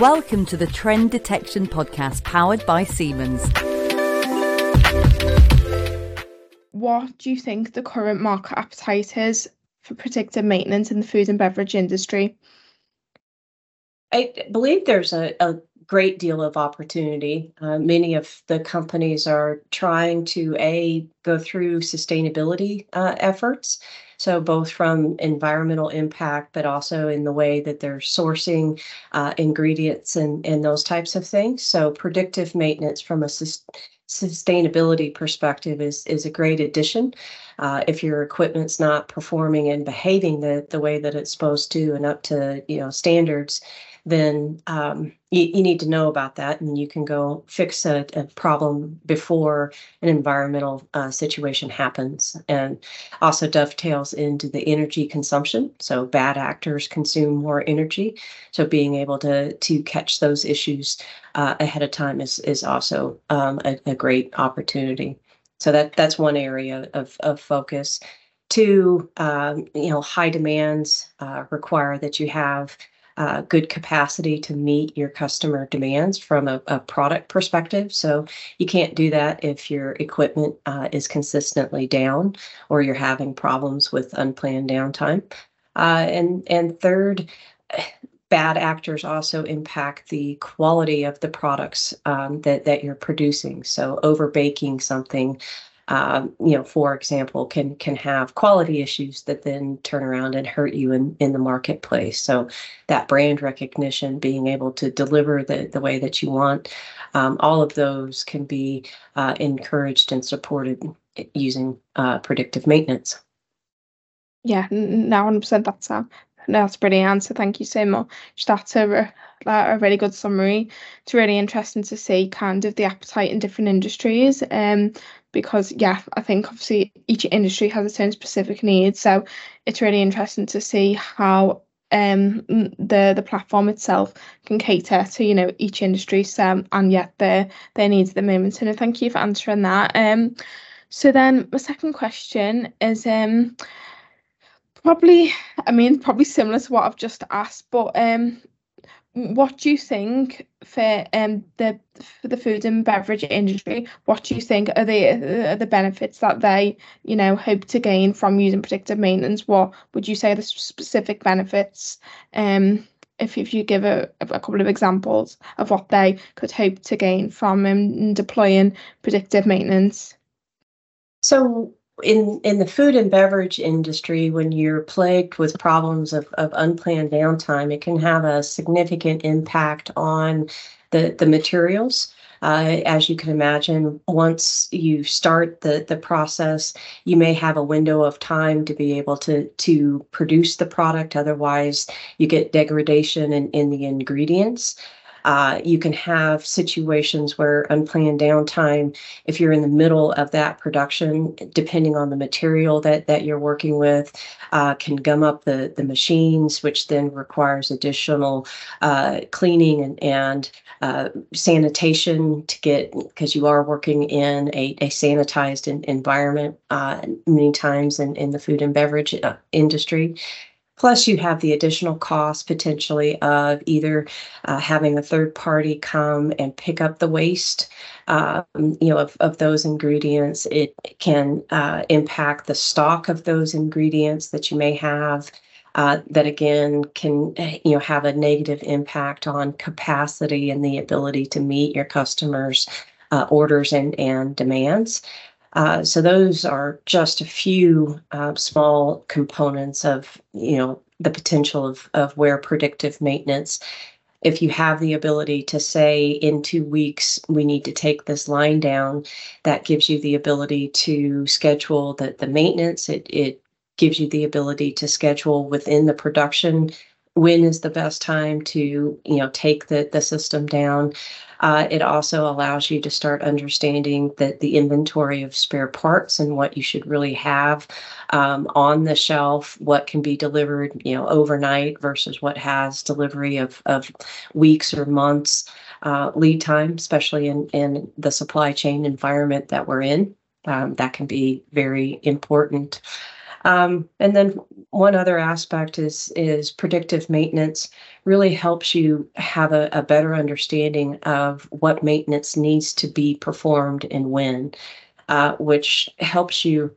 Welcome to the Trend Detection Podcast powered by Siemens. What do you think the current market appetite is for predictive maintenance in the food and beverage industry? I believe there's a, a great deal of opportunity. Uh, many of the companies are trying to a go through sustainability uh, efforts. So both from environmental impact, but also in the way that they're sourcing uh, ingredients and, and those types of things. So predictive maintenance from a sustainability perspective is is a great addition. Uh, if your equipment's not performing and behaving the the way that it's supposed to and up to you know standards, then um, you, you, need to know about that and you can go fix a, a problem before an environmental uh, situation happens. And also dovetails into the energy consumption. So bad actors consume more energy. So being able to to catch those issues uh, ahead of time is is also um, a, a great opportunity. So that that's one area of, of focus. Two um, you know high demands uh, require that you have uh, good capacity to meet your customer demands from a, a, product perspective. So you can't do that if your equipment uh, is consistently down or you're having problems with unplanned downtime. Uh, and and third, bad actors also impact the quality of the products um, that that you're producing. So over baking something um, you know, for example, can can have quality issues that then turn around and hurt you in in the marketplace. So that brand recognition, being able to deliver the the way that you want, um, all of those can be uh, encouraged and supported using uh, predictive maintenance. Yeah, now 100% that's a that's a brilliant answer. Thank you so much. That's a, a really good summary. It's really interesting to see kind of the appetite in different industries. Um, because yeah, I think obviously each industry has its own specific needs. So it's really interesting to see how um the the platform itself can cater to you know each industry so and yet their their needs at the moment. So no, thank you for answering that. Um, so then my second question is um probably I mean probably similar to what I've just asked, but um what do you think for um the for the food and beverage industry what do you think are the are the benefits that they you know hope to gain from using predictive maintenance? What would you say the specific benefits um if, if you give a, a couple of examples of what they could hope to gain from um, deploying predictive maintenance? So in in the food and beverage industry, when you're plagued with problems of, of unplanned downtime, it can have a significant impact on the the materials. Uh, as you can imagine, once you start the the process, you may have a window of time to be able to to produce the product. Otherwise, you get degradation in, in the ingredients. Uh, you can have situations where unplanned downtime, if you're in the middle of that production, depending on the material that, that you're working with, uh, can gum up the, the machines, which then requires additional uh, cleaning and, and uh, sanitation to get, because you are working in a, a sanitized in, environment uh, many times in, in the food and beverage industry. Plus, you have the additional cost potentially of either uh, having a third party come and pick up the waste, um, you know, of, of those ingredients. It can uh, impact the stock of those ingredients that you may have. Uh, that again can you know have a negative impact on capacity and the ability to meet your customers' uh, orders and and demands. Uh, so those are just a few uh, small components of you know the potential of of where predictive maintenance. If you have the ability to say in two weeks we need to take this line down, that gives you the ability to schedule the the maintenance. It it gives you the ability to schedule within the production when is the best time to you know take the the system down uh, it also allows you to start understanding that the inventory of spare parts and what you should really have um, on the shelf, what can be delivered, you know, overnight versus what has delivery of, of weeks or months uh, lead time, especially in, in the supply chain environment that we're in. Um, that can be very important. Um, and then one other aspect is is predictive maintenance really helps you have a, a better understanding of what maintenance needs to be performed and when, uh, which helps you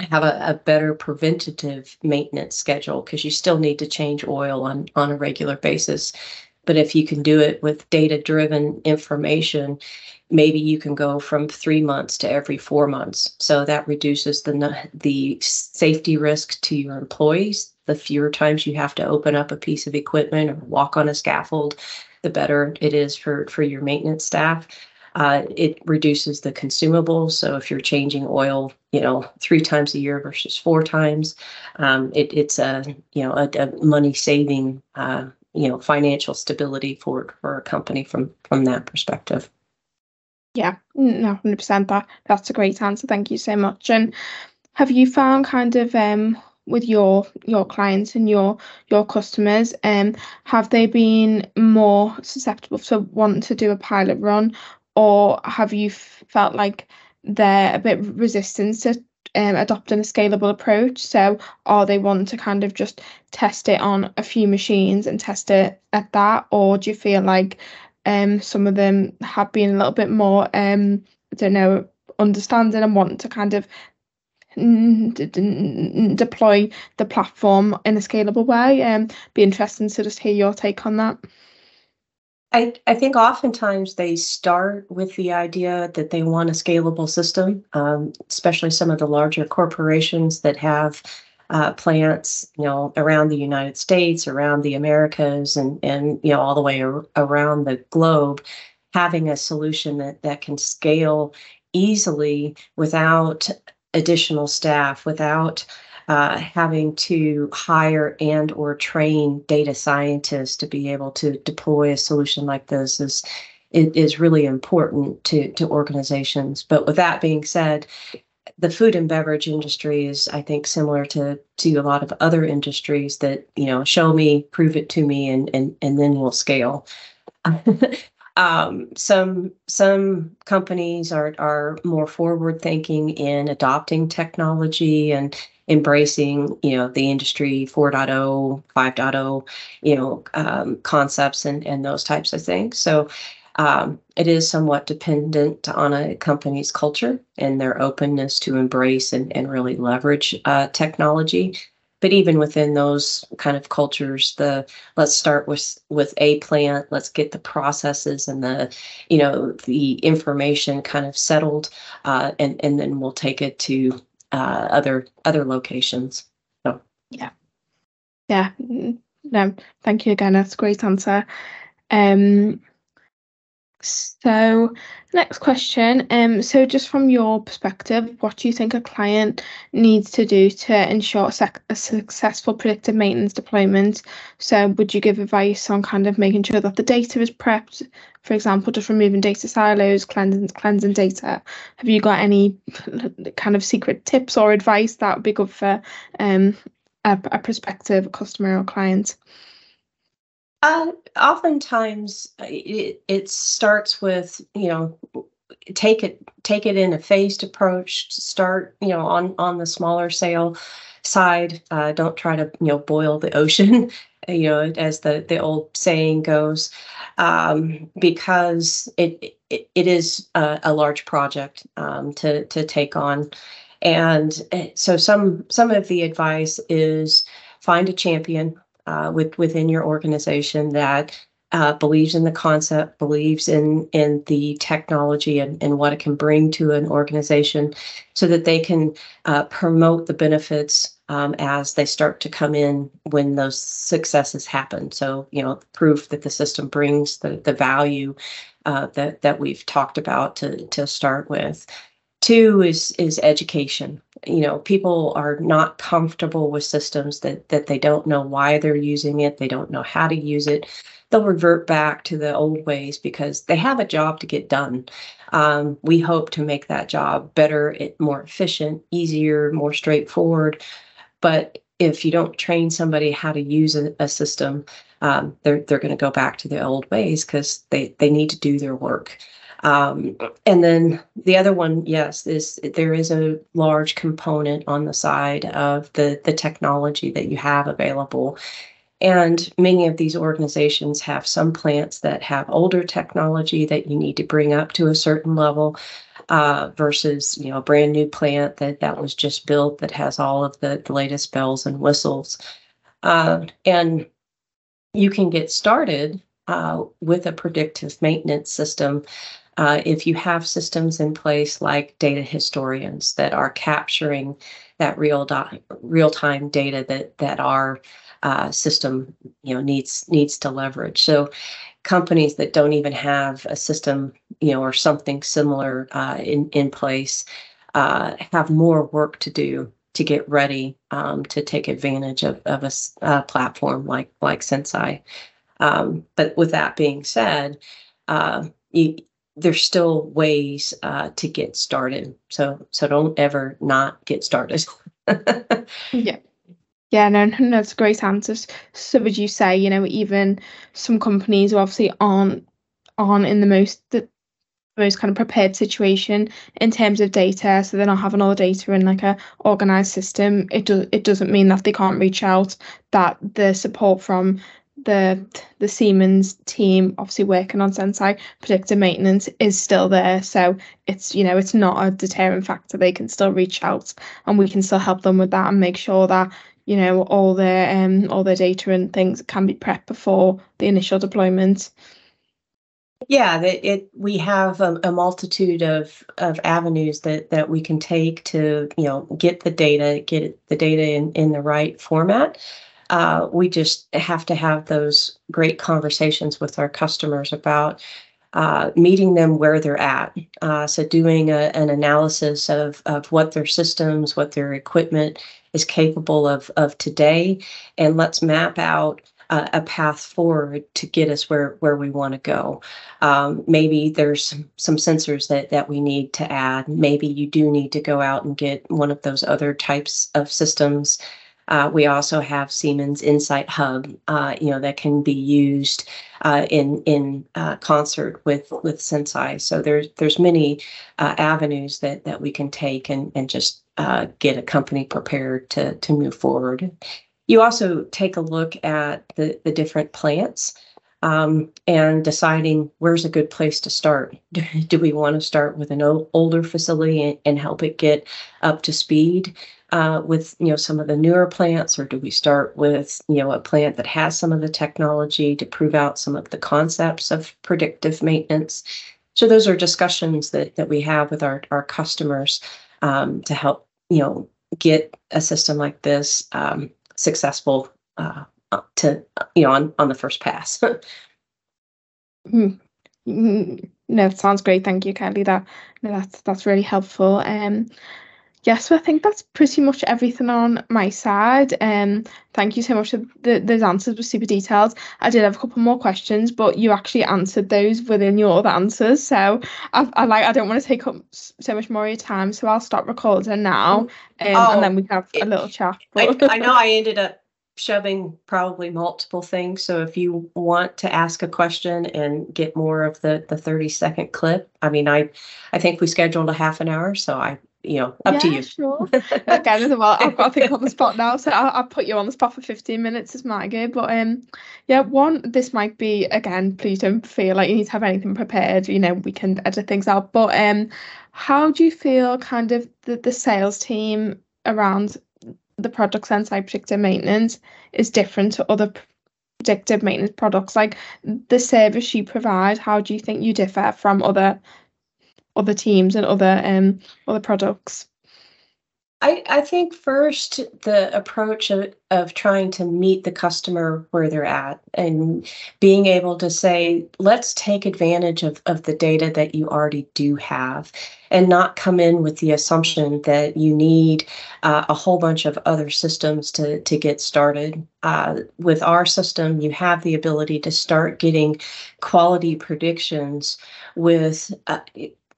have a, a better preventative maintenance schedule because you still need to change oil on on a regular basis. But if you can do it with data driven information, maybe you can go from three months to every four months. So that reduces the the safety risk to your employees. The fewer times you have to open up a piece of equipment or walk on a scaffold, the better it is for for your maintenance staff. Uh, it reduces the consumables. So if you're changing oil, you know, three times a year versus four times, um, it, it's a you know a, a money saving uh, you know financial stability for for a company from from that perspective yeah no 100% that that's a great answer thank you so much. And have you found kind of um with your your clients and your your customers um have they been more susceptible to wanting to do a pilot run? Or have you felt like they're a bit resistant to um, adopting a scalable approach. So, are they wanting to kind of just test it on a few machines and test it at that, or do you feel like um, some of them have been a little bit more, um, I don't know, understanding and want to kind of deploy the platform in a scalable way? Um, be interesting to just hear your take on that. I, I think oftentimes they start with the idea that they want a scalable system, um, especially some of the larger corporations that have uh, plants, you know, around the United States, around the Americas, and and you know all the way ar- around the globe, having a solution that that can scale easily without additional staff, without uh, having to hire and or train data scientists to be able to deploy a solution like this is is really important to to organizations. But with that being said, the food and beverage industry is, I think, similar to to a lot of other industries that you know show me, prove it to me, and and and then we'll scale. um, some some companies are are more forward thinking in adopting technology and embracing you know the industry 4.0 5.0 you know um, concepts and and those types of things so um, it is somewhat dependent on a company's culture and their openness to embrace and, and really leverage uh, technology but even within those kind of cultures the let's start with with a plant let's get the processes and the you know the information kind of settled uh, and and then we'll take it to uh, other other locations. So yeah, yeah. No, thank you again. That's a great answer. Um, so next question. Um, so just from your perspective, what do you think a client needs to do to ensure a successful predictive maintenance deployment? So would you give advice on kind of making sure that the data is prepped, for example, just removing data silos, cleansing cleansing data? Have you got any kind of secret tips or advice that would be good for um a, a prospective customer or client? Uh, oftentimes uh, it, it starts with you know take it take it in a phased approach start you know on on the smaller sale side. Uh, don't try to you know boil the ocean you know as the the old saying goes. Um, because it, it, it is a, a large project um, to to take on. And eh, so some some of the advice is find a champion uh, with, within your organization that uh, believes in the concept, believes in in the technology and, and what it can bring to an organization, so that they can uh, promote the benefits um, as they start to come in when those successes happen. So you know, proof that the system brings the the value uh, that that we've talked about to to start with. Two is is education. You know, people are not comfortable with systems that that they don't know why they're using it, they don't know how to use it. They'll revert back to the old ways because they have a job to get done. Um, we hope to make that job better, it more efficient, easier, more straightforward. But if you don't train somebody how to use a, a system, um, they're they're going to go back to the old ways because they they need to do their work. Um, and then the other one, yes, is there is a large component on the side of the the technology that you have available. And many of these organizations have some plants that have older technology that you need to bring up to a certain level uh, versus you know a brand new plant that that was just built that has all of the, the latest bells and whistles. Uh, and you can get started uh, with a predictive maintenance system uh, if you have systems in place like data historians that are capturing that real real time data that that our uh, system you know needs needs to leverage. So companies that don't even have a system you know or something similar uh, in in place uh, have more work to do to get ready um, to take advantage of, of a, a, platform like like Senseye. Um, but with that being said, uh, you, there's still ways uh, to get started. So so don't ever not get started. yeah. Yeah, no, no, that's a great answer. So would you say, you know, even some companies who obviously aren't aren't in the most the most kind of prepared situation in terms of data, so they're not having all the data in like a organized system. It does it doesn't mean that they can't reach out. That the support from the the Siemens team obviously working on Senseye predictive maintenance is still there. So it's you know it's not a deterrent factor. They can still reach out and we can still help them with that and make sure that you know all their um all their data and things can be prepped before the initial deployment. Yeah, it, it we have a, a, multitude of of avenues that that we can take to you know get the data, get the data in in the right format uh, we just have to have those great conversations with our customers about uh, meeting them where they're at. Uh, so doing a, an analysis of, of what their systems, what their equipment is capable of, of today, and let's map out uh, a path forward to get us where, where we want to go. Um, maybe there's some, some sensors that, that we need to add. Maybe you do need to go out and get one of those other types of systems uh, we also have Siemens Insight Hub, uh, you know, that can be used uh, in in uh, concert with with Senseye. So there's there's many uh, avenues that that we can take and and just uh, get a company prepared to to move forward. You also take a look at the the different plants. Um, and deciding where's a good place to start. Do, do we want to start with an o- older facility and, and help it get up to speed? Uh, with you know some of the newer plants, or do we start with you know a plant that has some of the technology to prove out some of the concepts of predictive maintenance? So those are discussions that that we have with our our customers um, to help you know get a system like this um, successful uh, to you know on on the first pass. Hmm. No, sounds great. Thank you, Kelli. That no, that's that's really helpful. Um, Yes, so I think that's pretty much everything on my side. Um, thank you so much. The, those answers were super detailed. I did have a couple more questions, but you actually answered those within your other answers. So I, I like I don't want to take up so much more of your time. So I'll stop recording now, um, oh, and then we can have a little chat. I, I know I ended up shoving probably multiple things. So if you want to ask a question and get more of the the 30 second clip, I mean, I I think we scheduled a half an hour, so I you know, up yeah, to you. Sure. Again, well, I've got to think on the spot now, so I'll, I'll put you on the spot for 15 minutes as my go. But um, yeah, one, this might be again. Please don't feel like you need to have anything prepared. You know, we can edit things out. But um, how do you feel kind of the the sales team around the product Senseye predictive maintenance is different to other predictive maintenance products? Like the service you provide, how do you think you differ from other other teams and other um other products? I, I think first the approach of, of trying to meet the customer where they're at and being able to say, let's take advantage of, of the data that you already do have and not come in with the assumption that you need uh, a whole bunch of other systems to, to get started. Uh, with our system, you have the ability to start getting quality predictions with uh,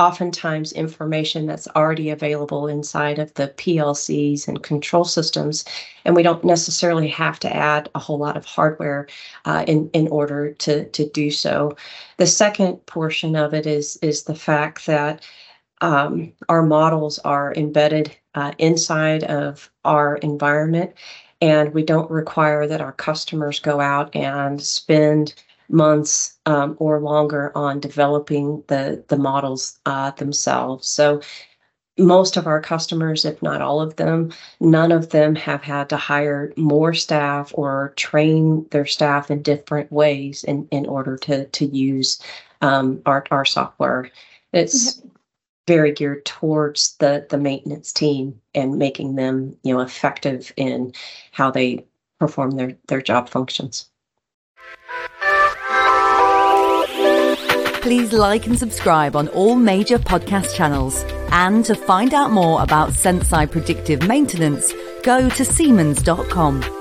oftentimes information that's already available inside of the PLCs and control systems, and we don't necessarily have to add a whole lot of hardware uh, in in order to to do so. The second portion of it is is the fact that um, our models are embedded uh, inside of our environment, and we don't require that our customers go out and spend months um, or longer on developing the the models uh, themselves. So most of our customers, if not all of them, none of them have had to hire more staff or train their staff in different ways in, in order to to use um, our our software. It's very geared towards the the maintenance team and making them you know effective in how they perform their their job functions. Please like and subscribe on all major podcast channels. And to find out more about Senseye predictive maintenance, go to Siemens.com.